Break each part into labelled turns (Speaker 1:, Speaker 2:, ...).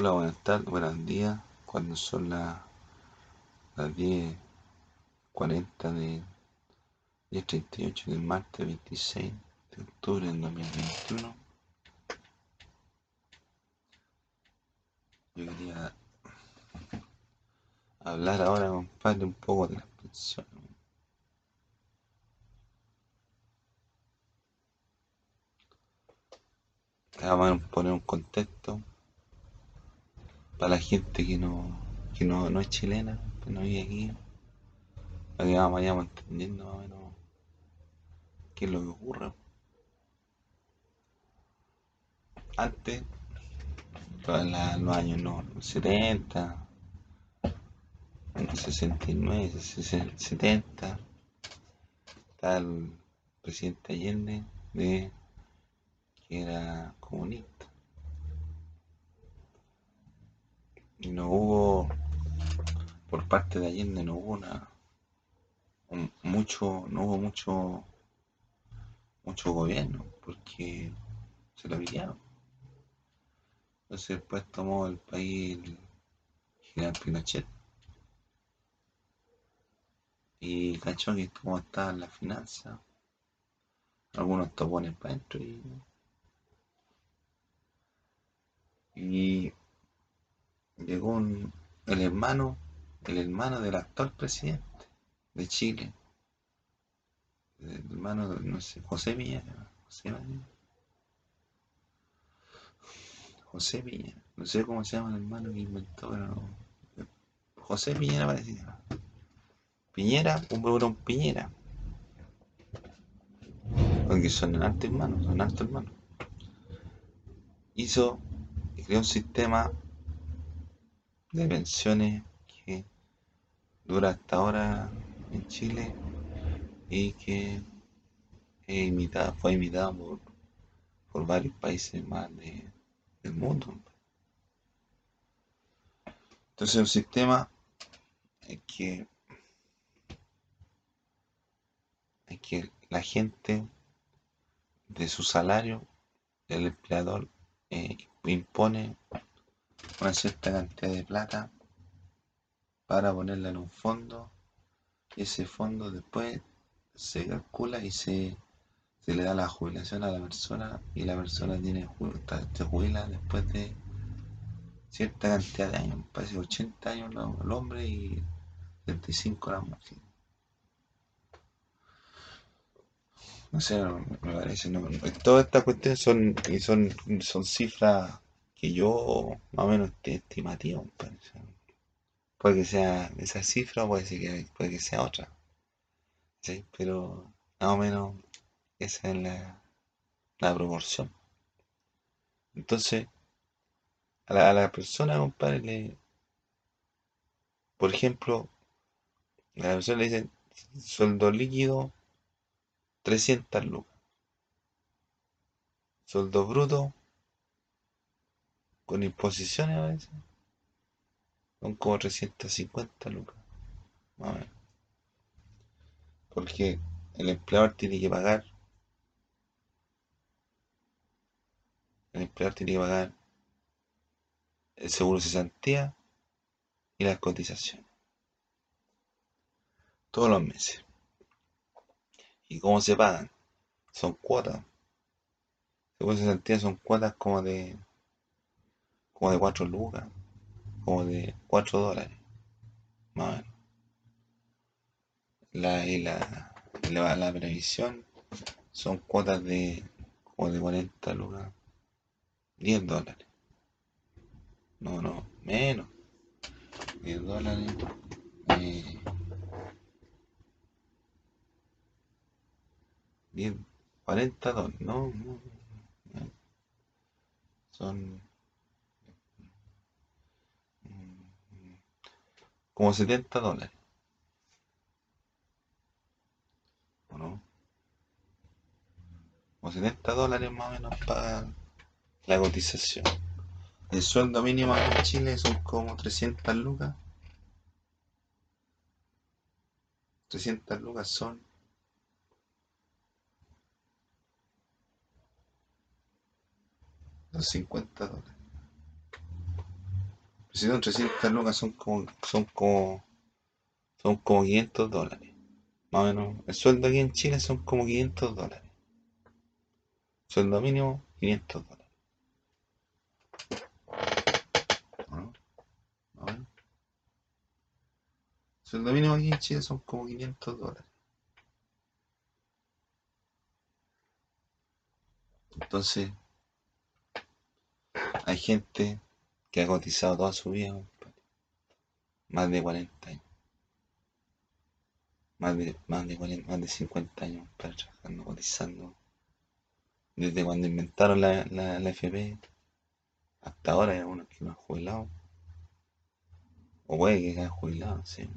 Speaker 1: Hola, buenas tardes, buenos días. Cuando son las, las 10.40 de 10.38 del martes 26 de octubre del 2021. Yo quería hablar ahora, compadre, un poco de las pensiones. Vamos a poner un contexto para la gente que no, que no, no es chilena, que no vive aquí, para que vayamos entendiendo más o menos qué es lo que ocurre. Antes, en los años no, 70, 69, 70, está el presidente Allende de que era comunista. No hubo, por parte de Allende, no hubo una, mucho, no hubo mucho, mucho gobierno, porque se lo pillaron. Entonces después tomó el país el general Pinochet. Y cachó que como estaban las finanzas, algunos topones para adentro y llegó el hermano, el hermano del actual presidente de Chile, el hermano, no sé, José Piñera, José José Piñera, no sé cómo se llama el hermano que inventó, pero José Piñera parecía. Piñera, un un Piñera. Porque son altos hermanos, son altos hermanos. Hizo, creó un sistema de pensiones que dura hasta ahora en Chile y que fue imitado por, varios países más del mundo. Entonces un sistema que, que la gente de su salario, el empleador eh, impone una cierta cantidad de plata para ponerla en un fondo y ese fondo después se calcula y se, le da la jubilación a la persona y la persona tiene se jubila después de cierta cantidad de años, parece 80 años el hombre y 75 la mujer. No sé, me parece, no, todas estas cuestiones son, son, son cifras que yo más o menos estimativa, puede que sea esa cifra, puede, que, puede que sea otra, pero más o menos esa es la, la proporción. Entonces, a la, a la persona, compadre, le, por ejemplo, a la persona le dicen sueldo líquido 300 lucas, sueldo bruto con imposiciones a veces, son como 350 lucas, más o. Porque el empleador tiene que pagar, el empleador tiene que pagar el seguro de cesantía y las cotizaciones. Todos los meses. ¿Y cómo se pagan? Son cuotas. Seguro de cesantía son cuotas como de como de 4 lucas, como de 4 dólares, más o menos. La, y la, la, previsión son cuotas de como de 40 lucas, 10 dólares. No, no, menos. 10 dólares. Eh, 10, 40 dólares, no, no, no. Son como 70 dólares. ¿O no? Como 70 dólares más o menos para la cotización. El sueldo mínimo en Chile son como 300 lucas. 300 lucas son los 50 dólares. Si son 300 lucas son como, son como, son como 500 dólares. Más o menos, el sueldo aquí en Chile son como 500 dólares. Sueldo mínimo, 500 dólares. Sueldo mínimo aquí en Chile son como 500 dólares. Entonces, hay gente ha cotizado toda su vida, compadre. Más de 40 años. Más de, más de 40, más de 50 años, compadre, trabajando, cotizando. Desde cuando inventaron la, la, la FP hasta ahora hay algunos que no han jubilado. O puede que hayan jubilado, sí.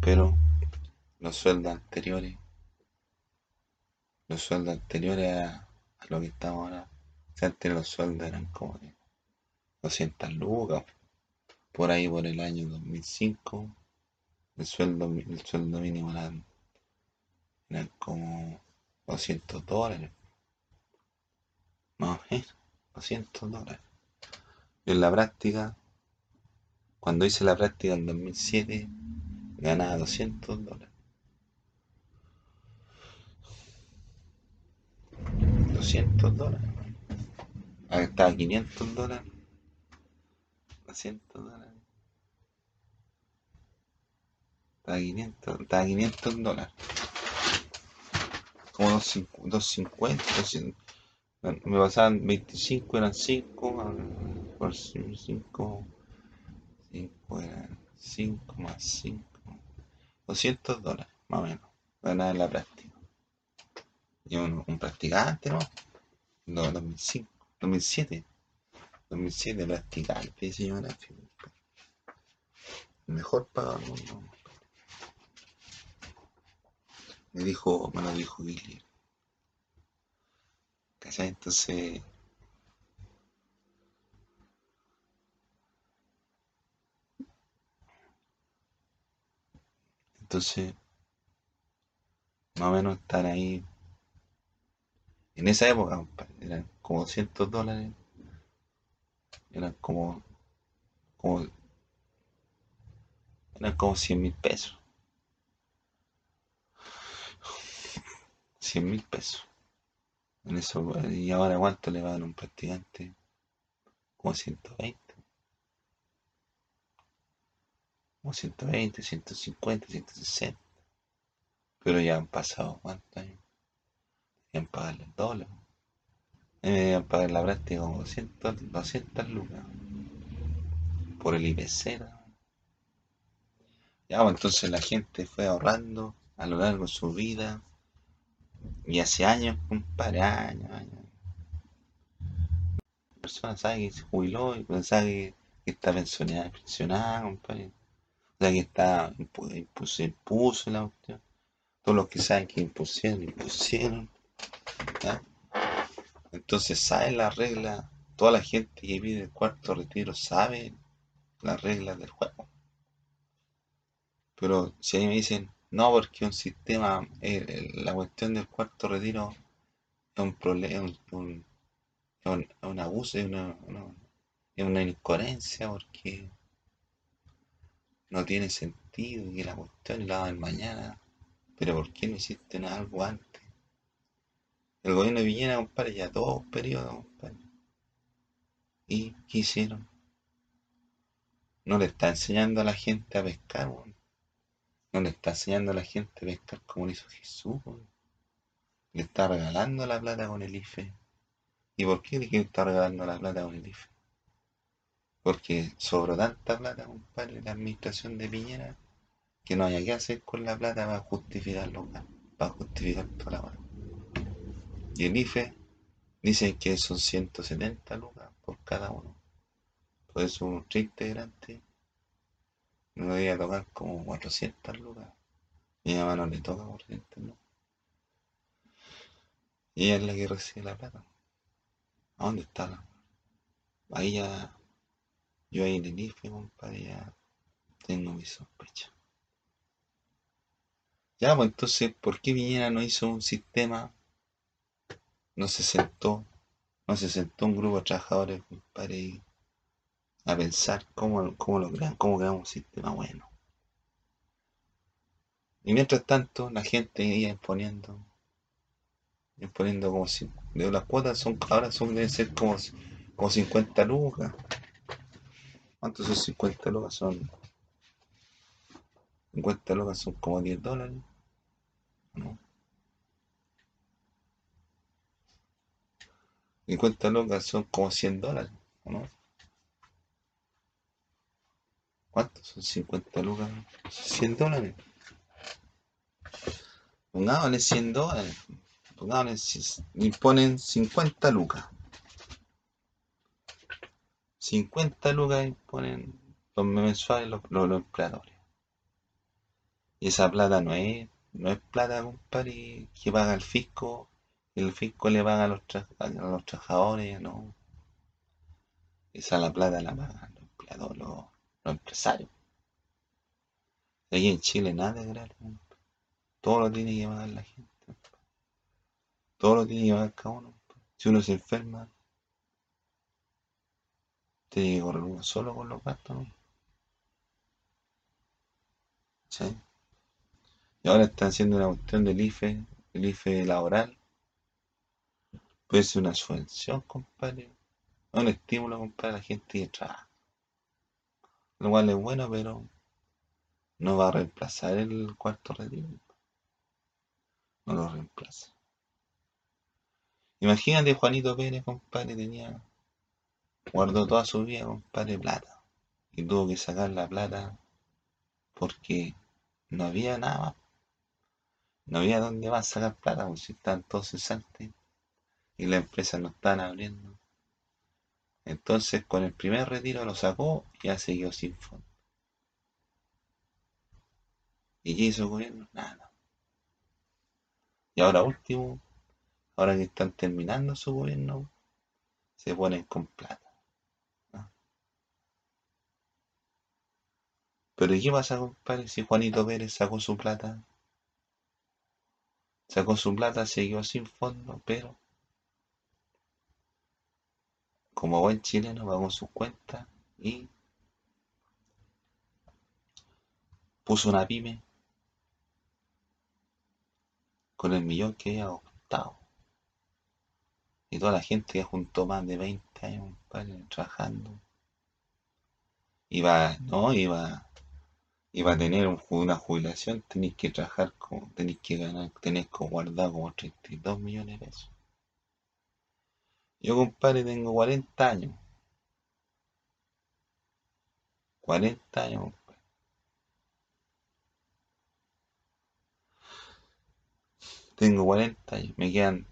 Speaker 1: Pero los sueldos anteriores, los sueldos anteriores a, lo que estamos ahora, o sea, antes los sueldos eran como 200 lucas, por ahí por el año 2005, el sueldo, el sueldo mínimo eran, eran como 200 dólares, más o menos, 200 dólares. Yo en la práctica, cuando hice la práctica en 2007, ganaba 200 dólares. 200 dólares. Ahí estaba 500 dólares. 200 dólares. Estaba 500, estaba 500 dólares. Como 250, 200. Me pasaban 25, eran 5, por 5, 5 eran 5 más 5, 200 dólares, más o menos, ganar en la práctica. Y un, un practicante, ¿no? No, 2005, 2007, 2007 practicante, señora. Mejor pagado del mundo. Me dijo, me lo dijo Billy. ¿Cachai? Entonces, entonces, más o menos estar ahí. En esa época, eran como 200 dólares. Eran como, como, eran como 100 mil pesos. 100 mil pesos. En eso, y ahora cuánto le va a dar un practicante? Como 120. Como 120, 150, 160. Pero ya han pasado cuántos años. Y han pagado el. Y me iban a pagar la práctica como 200, 200 lucas. Por el IPC. ¿no? Ya, pues, entonces la gente fue ahorrando a lo largo de su vida. Y hace años, compadre, años, años. La persona sabe que se jubiló y pensaba que, que está pensionada, pensionada, compadre. O sea que está, impu- impuso, impuso la cuestión. Todos los que saben que impusieron, impusieron. Entonces saben las reglas. Toda la gente que pide el cuarto retiro sabe las reglas del juego. Pero si ahí me dicen, no, porque un sistema, la cuestión del cuarto retiro es un problema, un, un, un, un abuso, es una, una- incoherencia, porque no tiene sentido que la cuestión la hagan mañana. Pero ¿por qué no hiciste algo antes? El gobierno de Villena, compadre, ya dos periodos, compadre. ¿Y qué hicieron? No le está enseñando a la gente a pescar, weón. No le está enseñando a la gente a pescar como lo hizo Jesús, weón. Le está regalando la plata con el IFE. ¿Y por qué le está regalando la plata con el IFE? Porque sobró tanta plata, compadre, la administración de Piñera, que no haya que hacer con la plata para justificar los para justificar toda la weá. Y el IFE dicen que son 170 lucas por cada uno. Por eso un tres integrante me voy a tocar como 400 lucas. Mi mamá no le toca 400 lucas. Y ella es la que recibe la plata. ¿A dónde está la? Ahí ya, yo ahí en el IFE, compadre, ya tengo mi sospecha. Ya, pues entonces, ¿por qué Piñera no hizo un sistema? No se sentó, no se sentó un grupo de trabajadores, compadre, a pensar cómo, cómo lo crean, cómo creamos un sistema bueno. Y mientras tanto, la gente iba imponiendo, imponiendo como si, de las cuotas son, ahora son, deben ser como, como 50 lucas. ¿Cuántos son 50 lucas? Son 50 lucas son como 10 dólares. 50 lucas son como 100 dólares, ¿no? ¿Cuántos son 50 lucas? 100 dólares. Pongámosle 100 dólares. Pongámosle, imponen 50 lucas. 50 lucas imponen los mensuales los, los, empleadores. Y esa plata no es, no es plata, compadre, que paga el fisco. El fisco le paga a los, a los trabajadores, no. Esa la plata la pagan los empleadores, los, empresarios. Aquí en Chile nada es gratis. Todo lo tiene que pagar la gente. Todo lo tiene que pagar cada uno. Si uno se enferma, tiene que correr uno solo con los gastos. ¿Sí? Y ahora están haciendo una cuestión del IFE, el IFE laboral. Puede ser una subvención, compadre. Un estímulo, compadre, a la gente que trabaja. Lo cual es bueno, pero no va a reemplazar el cuarto retiro. No lo reemplaza. Imagínate Juanito Pérez, compadre, tenía guardó toda su vida, compadre, plata. Y tuvo que sacar la plata porque no había nada. No había dónde más sacar plata, porque si estaban todos cesantes y las empresas no estaban abriendo. Entonces con el primer retiro lo sacó y ya siguió sin fondo. ¿Y qué hizo el gobierno? Nada. Y ahora último, ahora que están terminando su gobierno, se ponen con plata. Pero ¿y qué pasa, compadre? Si Juanito Pérez sacó su plata, sacó su plata, siguió sin fondo, pero como buen chileno pagó sus cuentas y puso una pyme con el millón que había optado. Y toda la gente que juntó más de 20 años, compadre, trabajando. Iba, no, iba y para tener una jubilación tenéis que trabajar, tenéis que ganar, tenéis que guardar como 32 millones de pesos. Yo, compadre, tengo 40 años. 40 años, compadre. Tengo 40 años. Me quedan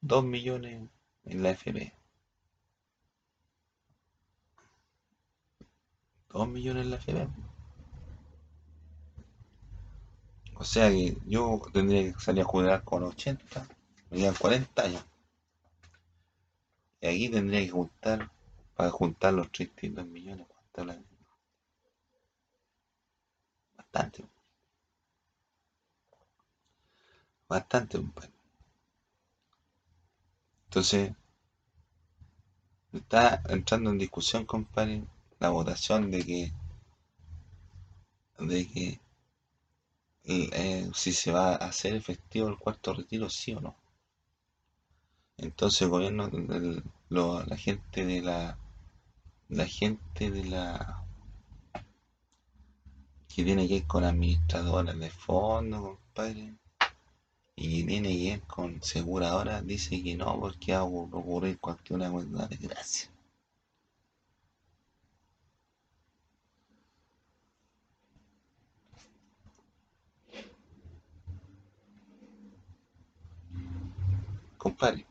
Speaker 1: 2 millones en la FP. 2 millones en la FP. O sea que yo tendría que salir a jugar con 80, me quedan 40 años. Y aquí tendría que juntar, para juntar los 32 millones, ¿cuánto Bastante. Bastante, Entonces, está entrando en discusión, compadre, la votación de que de que eh, si se va a hacer efectivo el cuarto retiro, sí o no. Entonces el gobierno, la gente de la, la gente de la que tiene que ir con administradoras de fondo, compadre, y tiene que ir con aseguradora, dice que no, porque va a ocurrir cualquier una desgracia. compadre.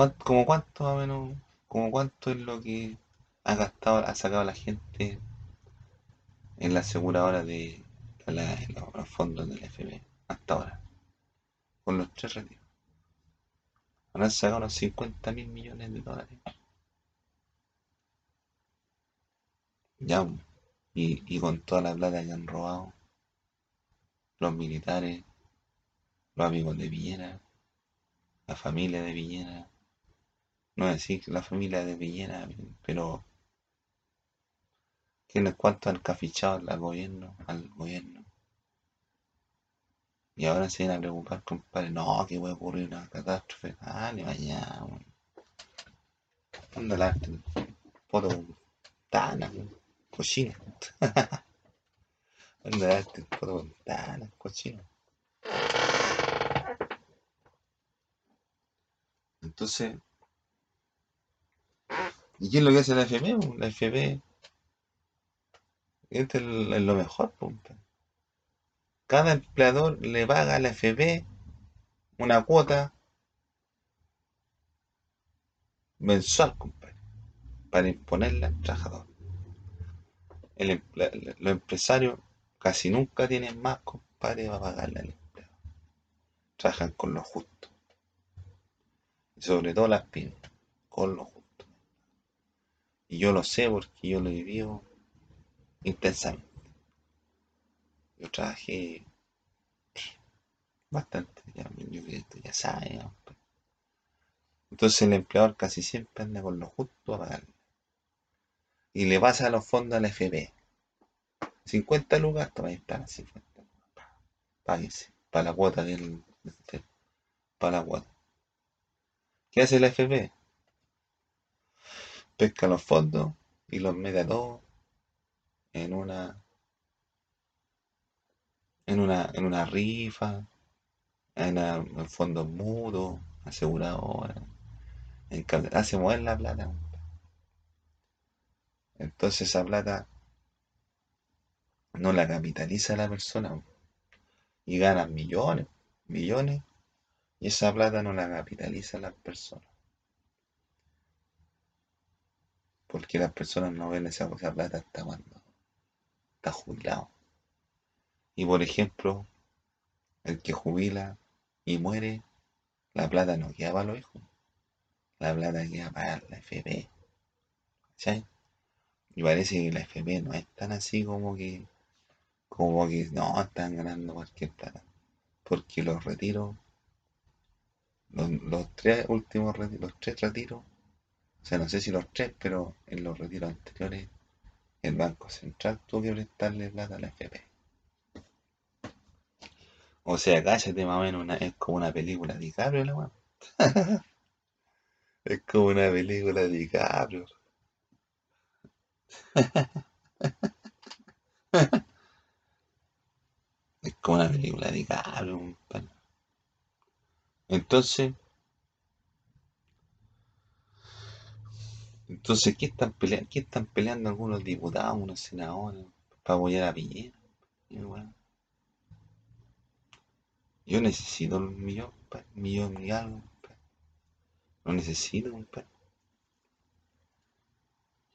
Speaker 1: ¿Como cuánto más menos? ¿Como cuánto es lo que ha gastado, ha sacado la gente en la aseguradora de los fondos del FB hasta ahora? Con los tres retiros. Han sacado unos 50 mil millones de dólares. Ya, y, y con toda la plata que han robado los militares, los amigos de Villena, la familia de Villena, No decir que la familia de Villena, pero ¿quiénes cuánto han cafichado al gobierno? Al gobierno. Y ahora se vienen a preocupar, compadre. No, que puede ocurrir una catástrofe. Dale, vaya, weón. Anda el arte. Foto tana, cochino. Anda el arte, foto tana, cochino. Entonces, ¿y qué es lo que hace la FP? La FP, este es lo mejor, punta. Cada empleador le paga a la FP una cuota mensual, compadre, para imponerla al trabajador. los empresarios casi nunca tienen más, compadre, para pagarle al empleado. Trabajan con lo justo. Sobre todo las pymes, con lo justo. Y yo lo sé porque yo lo he vivido intensamente. Yo trabajé bastante, ya, que ya sabe. Entonces el empleador casi siempre anda con lo justo a pagarle. Y le pasa a los fondos a la FP. 50 lucas, ahí están 50 Páguese. Para la cuota del, para la cuota. ¿Qué hace la FP? Pesca los fondos y los mete a todos en una en una, en una rifa, en, en fondos mudos, aseguradora, en, hace mover la plata. Entonces esa plata no la capitaliza la persona y gana millones, millones, y esa plata no la capitaliza la persona. Porque las personas no ven esa, esa plata hasta cuando está jubilado. Y por ejemplo, el que jubila y muere, la plata no queda para los hijos. La plata queda para la FP. ¿Sí? Y parece que la FP no es tan así como que, como que no están ganando cualquier plata. Porque los retiros, los, tres últimos retiros, los tres retiros, o sea, no sé si los tres, pero en los retiros anteriores, el Banco Central tuvo que prestarle plata a la FP. O sea, cállate más o menos, una, es como una película de DiCaprio la weón. es como una película de DiCaprio. es como una película de DiCaprio. Entonces, entonces, ¿qué están peleando? ¿Qué están peleando algunos diputados, unos senadores para apoyar a Piñera? Yo necesito un millón, un millón y algo, No necesito, compadre.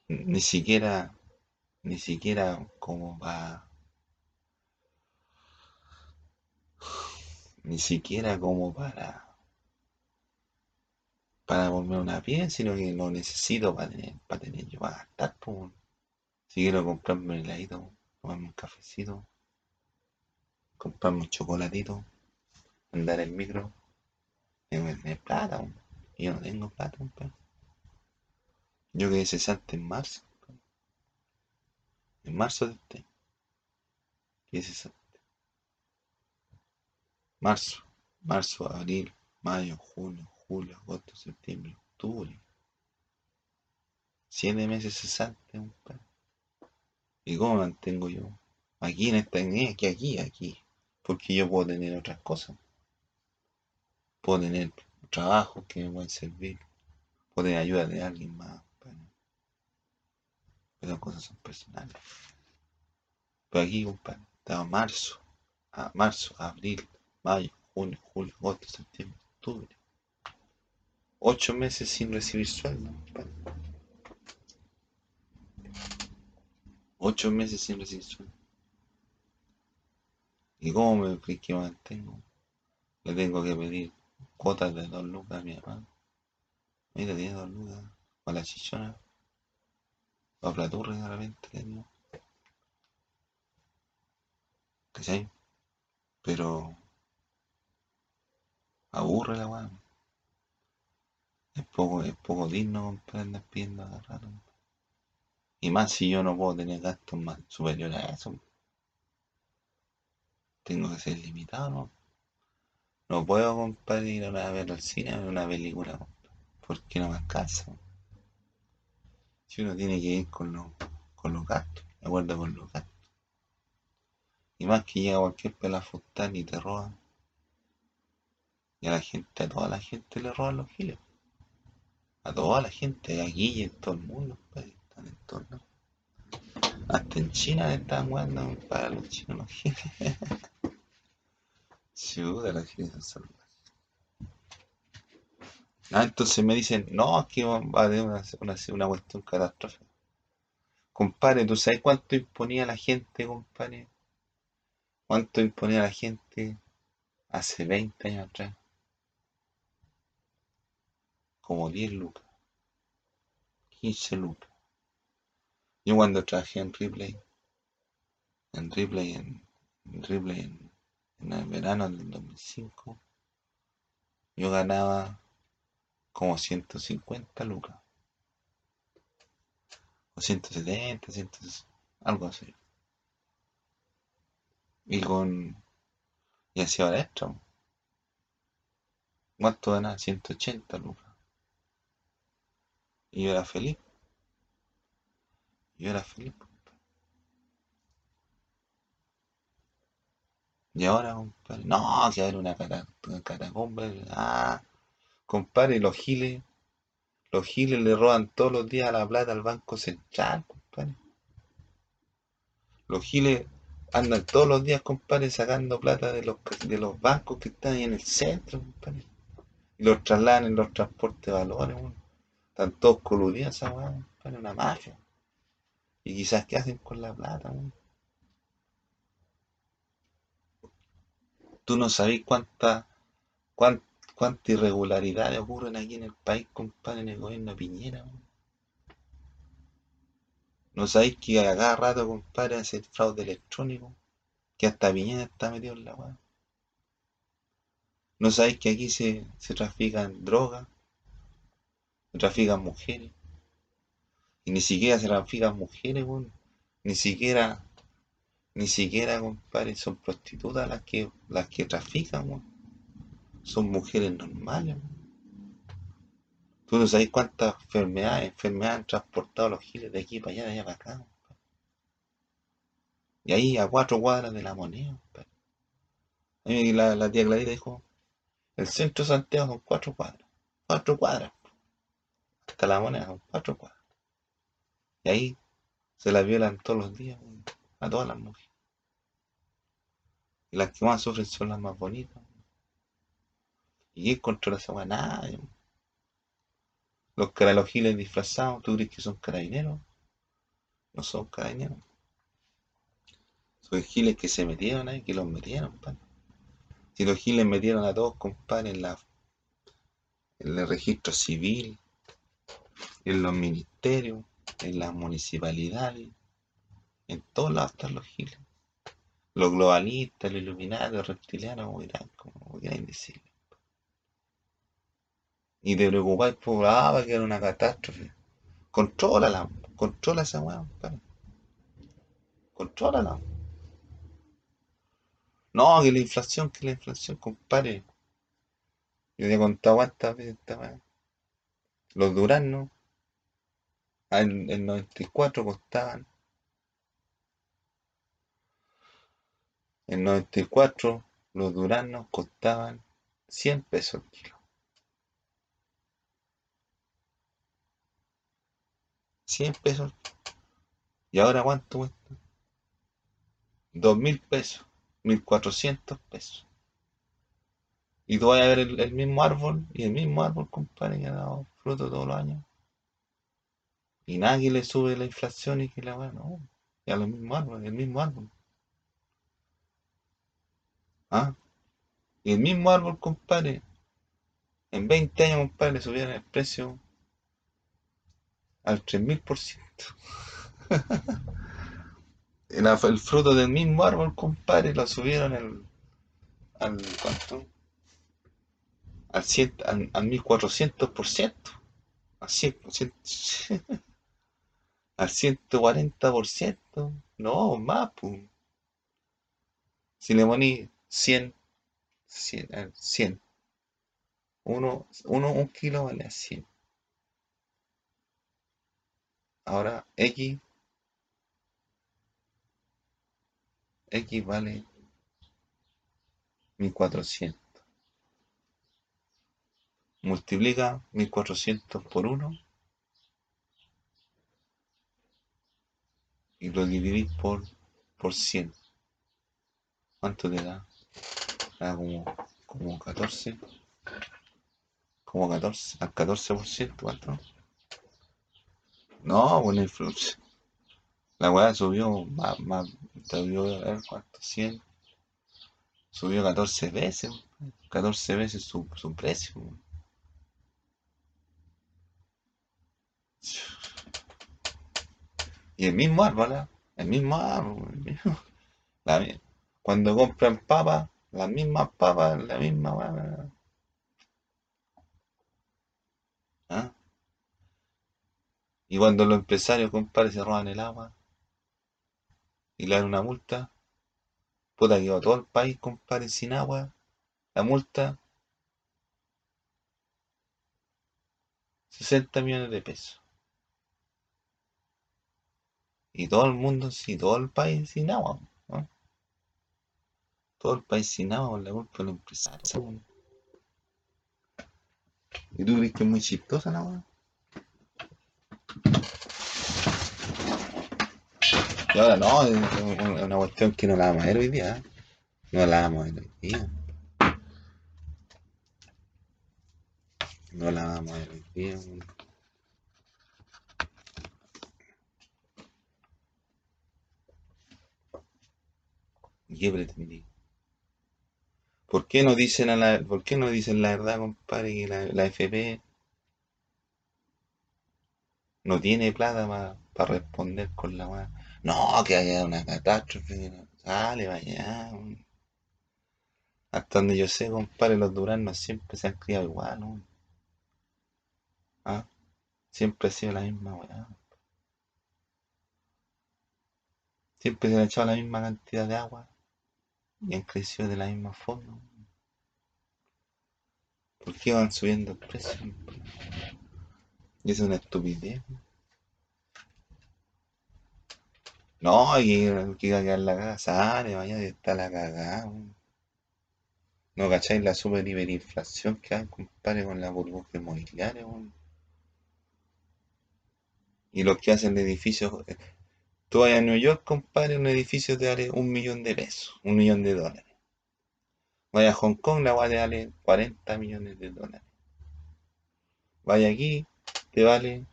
Speaker 1: Ni siquiera, ni siquiera como para, ni siquiera como para, para volver una piel, sino que lo necesito para tener, para tener yo para gastar, Si quiero comprarme un heladito, tomarme un cafecito, comprarme un chocolatito andar en micro, tengo que tener plata, yo no tengo plata, Yo quedé cesante en marzo, en marzo de este quedé cesante. Marzo, marzo, abril, mayo, junio, julio, agosto, septiembre, octubre. Siete meses cesante, ¿Y cómo mantengo yo? Aquí en esta, aquí, aquí, aquí. Porque yo puedo tener otras cosas puedo tener trabajo que me pueden servir, puedo tener ayuda de alguien más, pero, las cosas son personales. Pero aquí, compadre, estaba marzo, a marzo, abril, mayo, junio, julio, agosto, septiembre, octubre. Ocho meses sin recibir sueldo. Ocho meses sin recibir sueldo. ¿Y cómo me crees que mantengo? Le tengo que pedir cuotas de dos lucas mi hermano. Mira, tiene dos lucas. O la chichona. O la de repente tengo. ¿Cachai? Pero aburre la weá. Poco, es poco digno, andar pidiendo a. Y más si yo no puedo tener gastos más superiores a eso. Tengo que ser limitado, ¿no? No puedo, compadre, ir a ver al cine a una película, compadre, porque no me alcanza. Si uno tiene que ir con los, con los gastos, de acuerdo con los gastos. Y más que llega cualquier pelafustán y te roban. Y a la gente, a toda la gente le roban los giles. A toda la gente, aquí y en todo el mundo, compadre, están en lados. Hasta en China están jugando para los chinos los giles. Chuta, los giles son salvajes. Ah, entonces me dicen, no, es que va a haber una, una, una cuestión catastrófica. Compadre, ¿tú sabes cuánto imponía la gente, compadre? ¿Cuánto imponía la gente hace 20 años atrás? Como 10 lucas. 15 lucas. Yo cuando trabajé en Ripley, en Ripley, en, en Ripley, en, en el verano del 2005, yo ganaba como 150 lucas. O 170, 100, algo así. Y con. Y hacía hora extra. ¿Cuánto ganaba? 180 lucas. Y yo era feliz. Yo era feliz. Y ahora, compadre, no, que haber una cata- una catacumba. Ah, compadre, los giles, los giles le roban todos los días la plata al Banco Central, compadre. Los giles andan todos los días, compadre, sacando plata de los, de los bancos que están ahí en el centro, compadre. Y los trasladan en los transportes de valores, weón. Están todos coludidos esa compadre, una mafia. Y quizás qué hacen con la plata, weón. Tú no sabés cuánta, cuán- cuánta irregularidades ocurren aquí en el país, compadre, en el gobierno de Piñera, weón. No sabéis que a cada rato, compadre, hace fraude electrónico, que hasta Piñera está metido en la weá. No sabéis que aquí se, se trafican drogas, trafican mujeres, y ni siquiera se trafican mujeres. Ni siquiera, ni siquiera, compadre, son prostitutas las que, las que trafican. Son mujeres normales. Tú no sabéis cuántas enfermedades, enfermedades han transportado los giles de aquí para allá, de allá para acá. Y ahí a cuatro cuadras de la moneda, compadre. La, la tía Clarita dijo, el centro de Santiago son cuatro cuadras. Cuatro cuadras. Hasta la moneda son cuatro cuadras. Y ahí se la violan todos los días, a todas las mujeres. Y las que más sufren son las más bonitas. ¿Y quién controla esa weá? Nadie. Los caralos giles disfrazados, ¿tú crees que son carabineros? No son carabineros. Son giles que se metieron ahí, que los metieron, compadre. Si los giles metieron a todos, compadre, en la en el registro civil, en los ministerios, en las municipalidades, en todos lados están los giles. Los globalistas, los iluminados, los reptilianos, como quieran, decirlo. Y te preocupáis por, ah, va a una catástrofe. Contrólala, controla esa weá. Contrólala. No, que la inflación, que la inflación, compadre. Yo te he contado cuántas veces esta weá. Los duraznos, en el 94 costaban, en 94 los duraznos costaban 100 pesos el kilo. 100 pesos. ¿Y ahora cuánto cuesta? 2000 pesos, 1400 pesos. Y tú vas a ver el, el mismo árbol y el mismo árbol, compadre, que ha dado fruto todos los años. Y nadie le sube la inflación y que la weá, no. Y a los mismos árboles, el mismo árbol. ¿Ah? Y el mismo árbol, compadre, en 20 años, compadre, le subieron el precio al 3000%. El, el fruto del mismo árbol, compadre, lo subieron al, al ¿cuánto? Al, 100, al, al 1400%. al 100, al 140%. No, más, pues. Si le poní 100, 100, 100. Uno, uno, un kilo vale a 100. Ahora X, X vale 1400. Multiplica 1400 por 1 y lo dividís por, por 100. ¿Cuánto te da? Da como, como 14. Como 14, al 14%, ¿cuánto? No, buena influencia. La weá subió más, más, subió, a ver cuánto, 100. Subió 14 veces, 14 veces su, su precio. Y el mismo árbol, ¿eh? el mismo árbol, el mismo. La, cuando compran papas, las mismas papas, la misma. ¿Ah? Y cuando los empresarios, compadre, se roban el agua y le dan una multa, puta que todo el país, compadre, sin agua, la multa, 60 millones de pesos. Y todo el mundo, sí, todo el país sin agua. ¿no? Todo el país sin agua por la culpa del empresario. ¿Y tú crees que es muy chistosa la agua? Y ahora no, es una cuestión que no la vamos a ver hoy día. ¿eh? No la vamos a ver hoy día. No la vamos a ver hoy día. ¿Por qué no dicen a la, por qué no dicen la verdad, compadre, que la, FP no tiene plata para responder con la mano? No, que haya una catástrofe, sale, vaya. Hasta donde yo sé, compadre, los duranos siempre se han criado igual, ¿no? ¿Ah? Siempre ha sido la misma weá. Siempre se ha echado la misma cantidad de agua y han crecido de la misma forma. ¿Por qué van subiendo el precio? Es una estupidez. No, hay que cagar la cagada. Sale, vaya, está la cagada. No cacháis la super hiperinflación que hay, compadre, con la burbuja inmobiliaria. Y lo que hacen el edificio. Eh, tú vas a New York, compadre, un edificio te vale un millón de pesos, un millón de dólares. Vaya a Hong Kong, la te vale 40 millones de dólares. Vaya aquí, te vale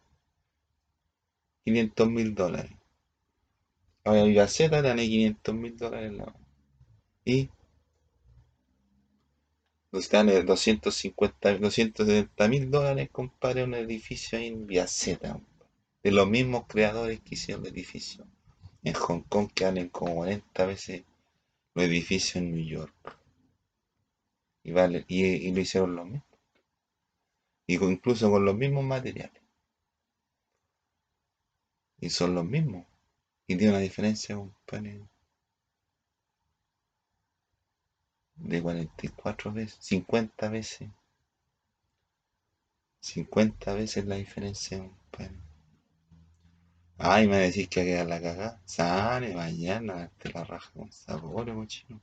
Speaker 1: 500 mil dólares. Vaya a Vivaceta, te vale 500 mil dólares la Y te 250, 270 mil dólares, compadre, un edificio en Viaceta. De los mismos creadores que hicieron el edificio. En Hong Kong que valen como 40 veces los edificios en New York. Y, vale, y, lo hicieron lo mismo. Y incluso con los mismos materiales. Y son los mismos. Y tiene una diferencia, compadre. de 44 veces, 50 veces. 50 veces la diferencia, compadre. Ay, me decís que queda la cagada. Sale mañana, te la raja con sabor, mochino.